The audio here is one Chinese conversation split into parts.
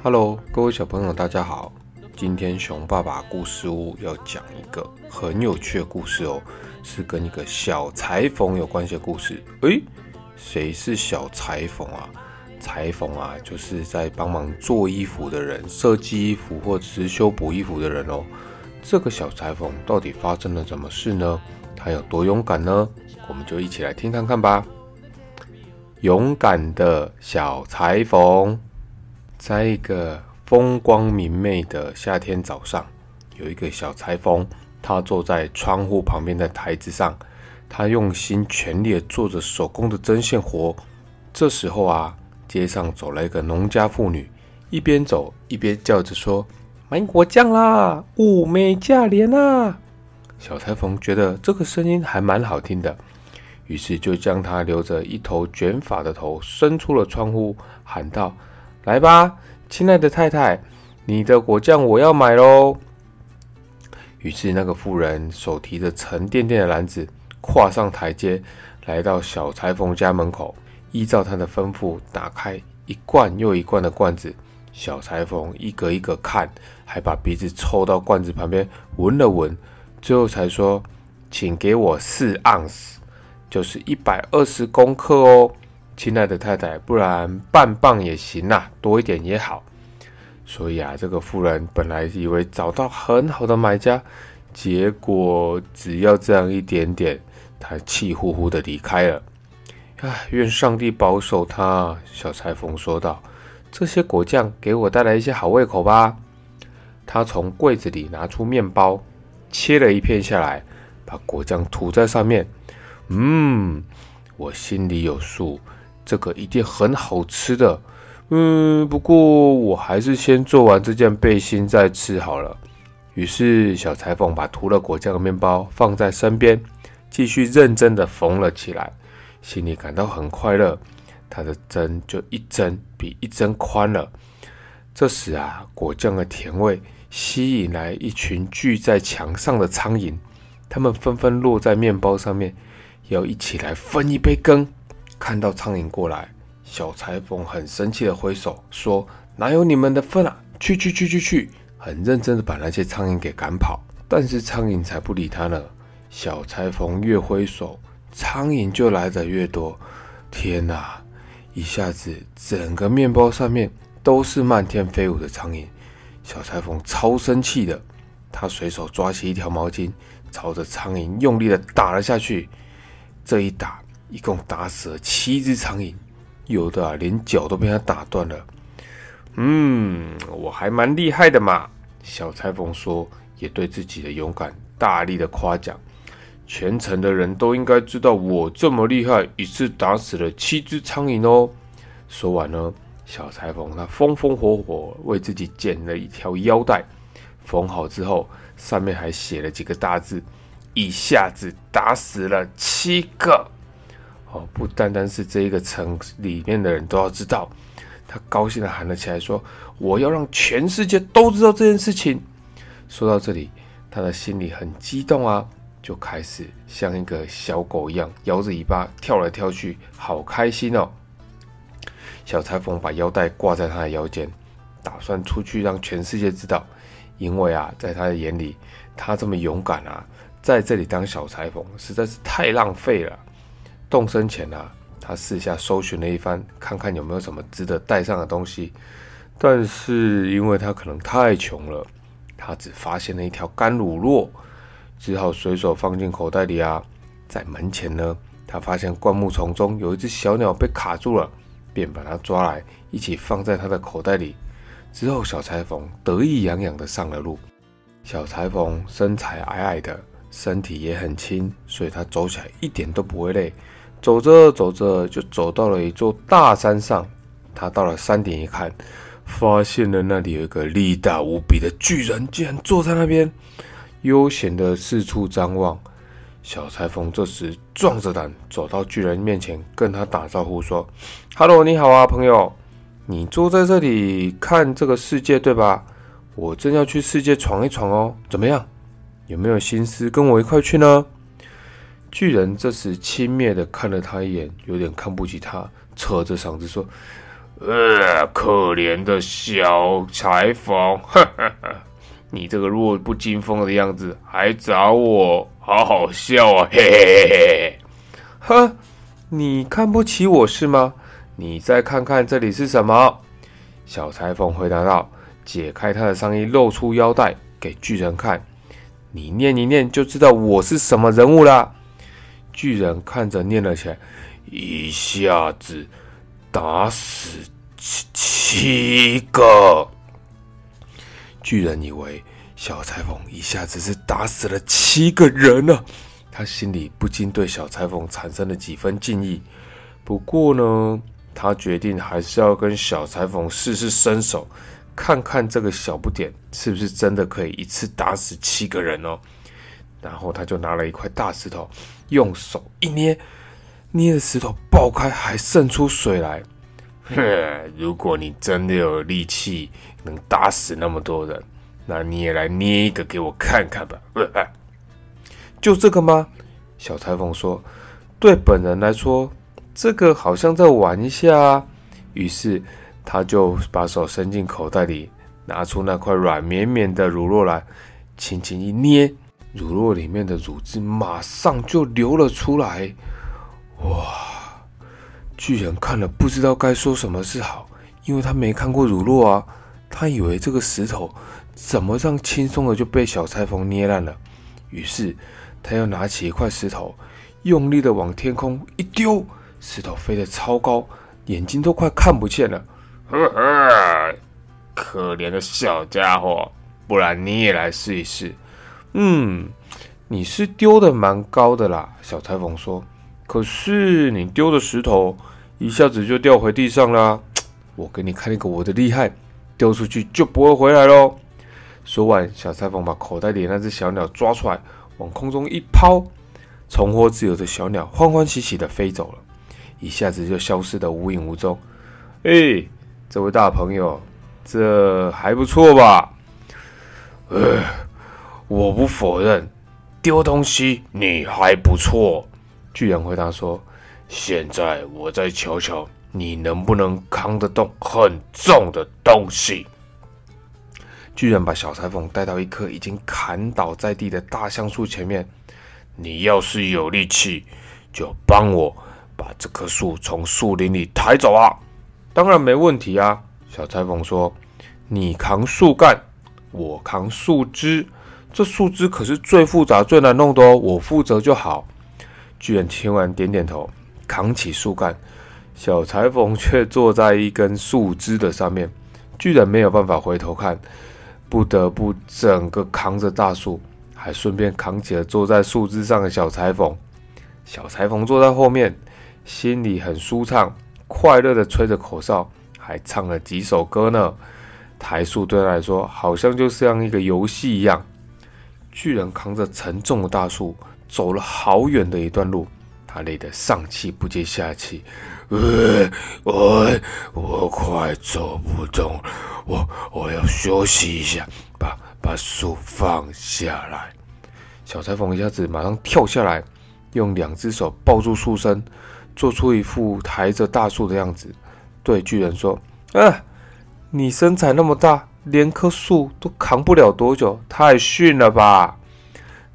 Hello，各位小朋友，大家好。今天熊爸爸故事屋要讲一个很有趣的故事哦，是跟一个小裁缝有关系的故事。诶，谁是小裁缝啊？裁缝啊，就是在帮忙做衣服的人，设计衣服或者是修补衣服的人哦。这个小裁缝到底发生了什么事呢？他有多勇敢呢？我们就一起来听看看吧。勇敢的小裁缝。在一个风光明媚的夏天早上，有一个小裁缝，他坐在窗户旁边的台子上，他用心全力做着手工的针线活。这时候啊，街上走来一个农家妇女，一边走一边叫着说：“买果酱啦，物美价廉啊！”小裁缝觉得这个声音还蛮好听的，于是就将他留着一头卷发的头伸出了窗户，喊道。来吧，亲爱的太太，你的果酱我要买喽。于是那个妇人手提着沉甸甸的篮子，跨上台阶，来到小裁缝家门口，依照他的吩咐，打开一罐又一罐的罐子。小裁缝一个一个看，还把鼻子凑到罐子旁边闻了闻，最后才说：“请给我四盎司，就是一百二十公克哦。”亲爱的太太，不然半磅也行啊，多一点也好。所以啊，这个妇人本来以为找到很好的买家，结果只要这样一点点，她气呼呼的离开了。唉，愿上帝保守他。小裁缝说道：“这些果酱给我带来一些好胃口吧。”他从柜子里拿出面包，切了一片下来，把果酱涂在上面。嗯，我心里有数。这个一定很好吃的，嗯，不过我还是先做完这件背心再吃好了。于是小裁缝把涂了果酱的面包放在身边，继续认真的缝了起来，心里感到很快乐。他的针就一针比一针宽了。这时啊，果酱的甜味吸引来一群聚在墙上的苍蝇，它们纷纷落在面包上面，要一起来分一杯羹。看到苍蝇过来，小裁缝很生气的挥手说：“哪有你们的份啊！去去去去去！”很认真的把那些苍蝇给赶跑。但是苍蝇才不理他呢。小裁缝越挥手，苍蝇就来的越多。天哪！一下子整个面包上面都是漫天飞舞的苍蝇。小裁缝超生气的，他随手抓起一条毛巾，朝着苍蝇用力的打了下去。这一打。一共打死了七只苍蝇，有的啊连脚都被他打断了。嗯，我还蛮厉害的嘛。小裁缝说，也对自己的勇敢大力的夸奖。全城的人都应该知道我这么厉害，一次打死了七只苍蝇哦。说完呢，小裁缝他风风火火为自己剪了一条腰带，缝好之后，上面还写了几个大字：一下子打死了七个。哦，不单单是这一个城里面的人都要知道，他高兴的喊了起来，说：“我要让全世界都知道这件事情。”说到这里，他的心里很激动啊，就开始像一个小狗一样摇着尾巴跳来跳去，好开心哦。小裁缝把腰带挂在他的腰间，打算出去让全世界知道，因为啊，在他的眼里，他这么勇敢啊，在这里当小裁缝实在是太浪费了。动身前啊，他四下搜寻了一番，看看有没有什么值得带上的东西。但是因为他可能太穷了，他只发现了一条干乳酪，只好随手放进口袋里啊。在门前呢，他发现灌木丛中有一只小鸟被卡住了，便把它抓来一起放在他的口袋里。之后，小裁缝得意洋洋地上了路。小裁缝身材矮矮的，身体也很轻，所以他走起来一点都不会累。走着走着，就走到了一座大山上。他到了山顶一看，发现了那里有一个力大无比的巨人，竟然坐在那边，悠闲的四处张望。小裁缝这时壮着胆走到巨人面前，跟他打招呼说：“Hello，你好啊，朋友，你坐在这里看这个世界对吧？我正要去世界闯一闯哦，怎么样？有没有心思跟我一块去呢？”巨人这时轻蔑的看了他一眼，有点看不起他，扯着嗓子说：“呃，可怜的小裁缝，你这个弱不禁风的样子，还找我，好好笑啊！嘿嘿嘿嘿，呵，你看不起我是吗？你再看看这里是什么？小裁缝回答道，解开他的上衣，露出腰带给巨人看。你念一念就知道我是什么人物啦。巨人看着念了起来，一下子打死七七个。巨人以为小裁缝一下子是打死了七个人呢，他心里不禁对小裁缝产生了几分敬意。不过呢，他决定还是要跟小裁缝试试身手。看看这个小不点是不是真的可以一次打死七个人哦？然后他就拿了一块大石头，用手一捏，捏的石头爆开，还渗出水来。哼，如果你真的有力气能打死那么多人，那你也来捏一个给我看看吧。就这个吗？小裁缝说：“对本人来说，这个好像在玩一下。”于是。他就把手伸进口袋里，拿出那块软绵绵的乳酪来，轻轻一捏，乳酪里面的乳汁马上就流了出来。哇！巨人看了不知道该说什么是好，因为他没看过乳酪啊，他以为这个石头怎么这样轻松的就被小裁缝捏烂了。于是他又拿起一块石头，用力的往天空一丢，石头飞得超高，眼睛都快看不见了。呵呵，可怜的小家伙，不然你也来试一试。嗯，你是丢的蛮高的啦，小裁缝说。可是你丢的石头一下子就掉回地上了。我给你看一个我的厉害，丢出去就不会回来喽。说完，小裁缝把口袋里那只小鸟抓出来，往空中一抛，重获自由的小鸟欢欢喜喜的飞走了，一下子就消失的无影无踪。哎。这位大朋友，这还不错吧？呃，我不否认，丢东西你还不错。巨人回答说：“现在我再瞧瞧，你能不能扛得动很重的东西。”巨人把小裁缝带到一棵已经砍倒在地的大橡树前面。你要是有力气，就帮我把这棵树从树林里抬走啊！当然没问题啊，小裁缝说：“你扛树干，我扛树枝。这树枝可是最复杂、最难弄的哦，我负责就好。”巨人听完点点头，扛起树干。小裁缝却坐在一根树枝的上面，巨人没有办法回头看，不得不整个扛着大树，还顺便扛起了坐在树枝上的小裁缝。小裁缝坐在后面，心里很舒畅。快乐的吹着口哨，还唱了几首歌呢。抬树对他来说，好像就像一个游戏一样。巨人扛着沉重的大树，走了好远的一段路，他累得上气不接下气。呃，我我快走不动，我我要休息一下，把把树放下来。小裁缝一下子马上跳下来，用两只手抱住树身。做出一副抬着大树的样子，对巨人说：“啊，你身材那么大，连棵树都扛不了多久，太逊了吧？”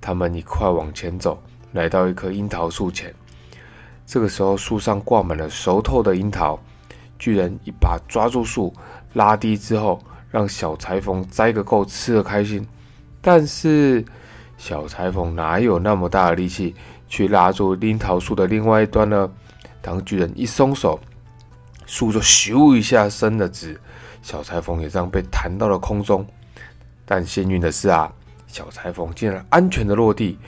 他们一块往前走，来到一棵樱桃树前。这个时候，树上挂满了熟透的樱桃。巨人一把抓住树，拉低之后，让小裁缝摘个够，吃的开心。但是，小裁缝哪有那么大的力气去拉住樱桃树的另外一端呢？当巨人一松手，树就咻一下伸了直，小裁缝也这样被弹到了空中。但幸运的是啊，小裁缝竟然安全的落地。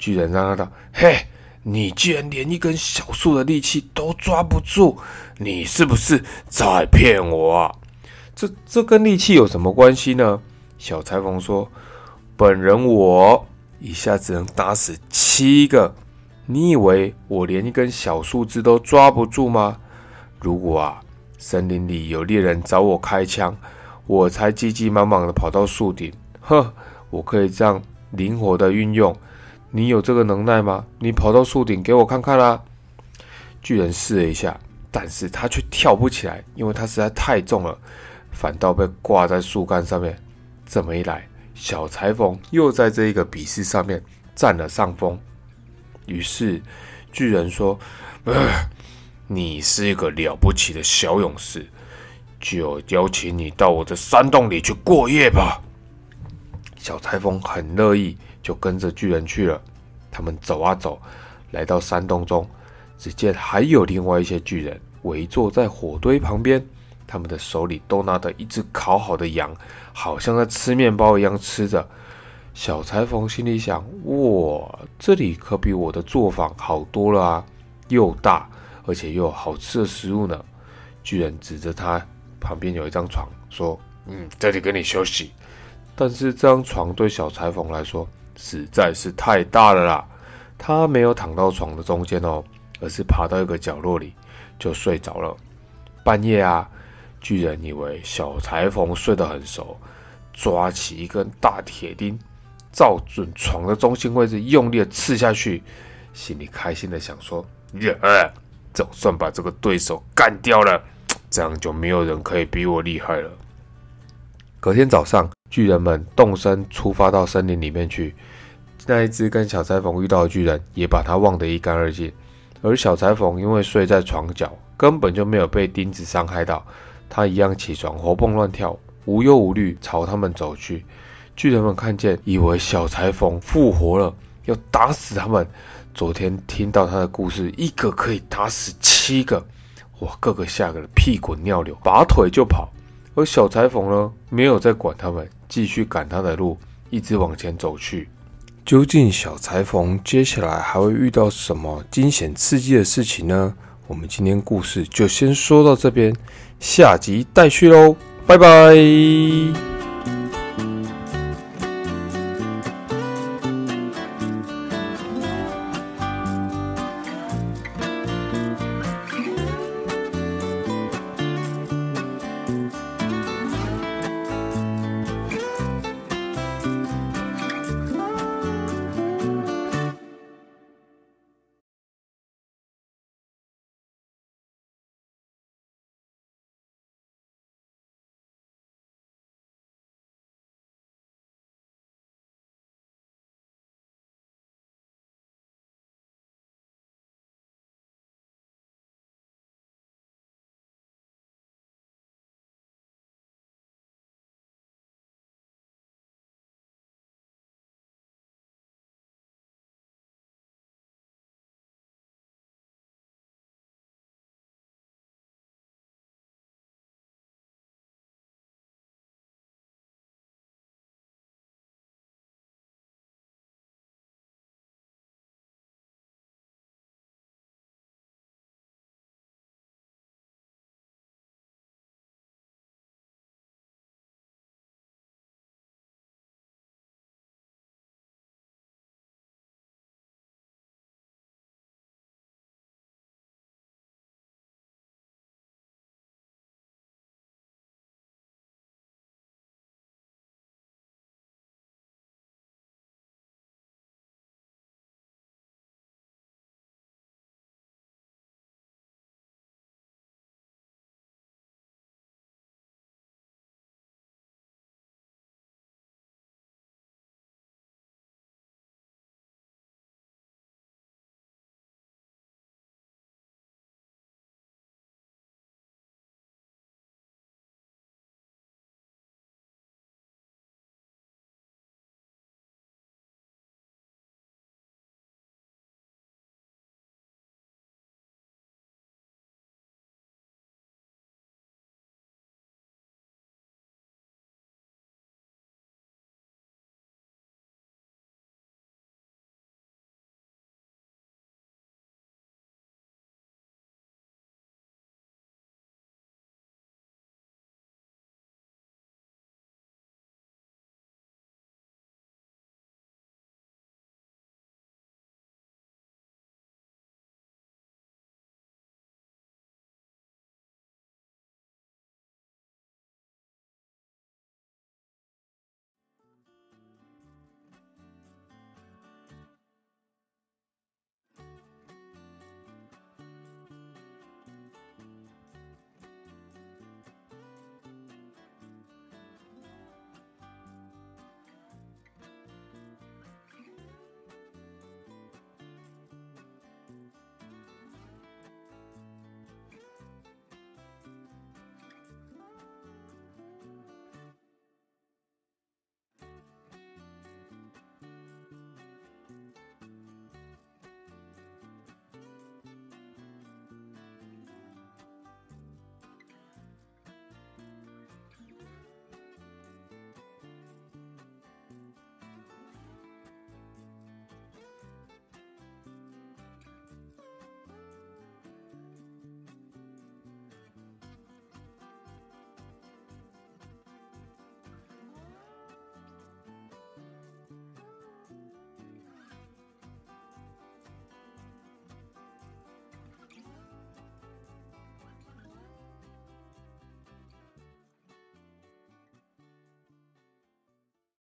巨人嚷嚷道：“嘿，你竟然连一根小树的力气都抓不住，你是不是在骗我？啊？这这跟力气有什么关系呢？”小裁缝说：“本人我一下子能打死七个。”你以为我连一根小树枝都抓不住吗？如果啊，森林里有猎人找我开枪，我才急急忙忙的跑到树顶。呵，我可以这样灵活的运用。你有这个能耐吗？你跑到树顶给我看看啦！巨人试了一下，但是他却跳不起来，因为他实在太重了，反倒被挂在树干上面。这么一来，小裁缝又在这一个比试上面占了上风。于是巨人说：“ 你是一个了不起的小勇士，就邀请你到我的山洞里去过夜吧。”小裁缝很乐意，就跟着巨人去了。他们走啊走，来到山洞中。只见还有另外一些巨人围坐在火堆旁边，他们的手里都拿着一只烤好的羊，好像在吃面包一样吃着。小裁缝心里想：哇，这里可比我的作坊好多了啊！又大，而且又有好吃的食物呢。巨人指着他旁边有一张床，说：“嗯，这里给你休息。”但是这张床对小裁缝来说实在是太大了啦，他没有躺到床的中间哦。而是爬到一个角落里就睡着了。半夜啊，巨人以为小裁缝睡得很熟，抓起一根大铁钉，照准床的中心位置用力的刺下去，心里开心的想说：“耶，总算把这个对手干掉了，这样就没有人可以比我厉害了。”隔天早上，巨人们动身出发到森林里面去。那一只跟小裁缝遇到的巨人也把他忘得一干二净。而小裁缝因为睡在床角，根本就没有被钉子伤害到，他一样起床，活蹦乱跳，无忧无虑朝他们走去。巨人们看见，以为小裁缝复活了，要打死他们。昨天听到他的故事，一个可以打死七个，哇，个个吓得屁滚尿流，拔腿就跑。而小裁缝呢，没有再管他们，继续赶他的路，一直往前走去。究竟小裁缝接下来还会遇到什么惊险刺激的事情呢？我们今天故事就先说到这边，下集待续喽，拜拜。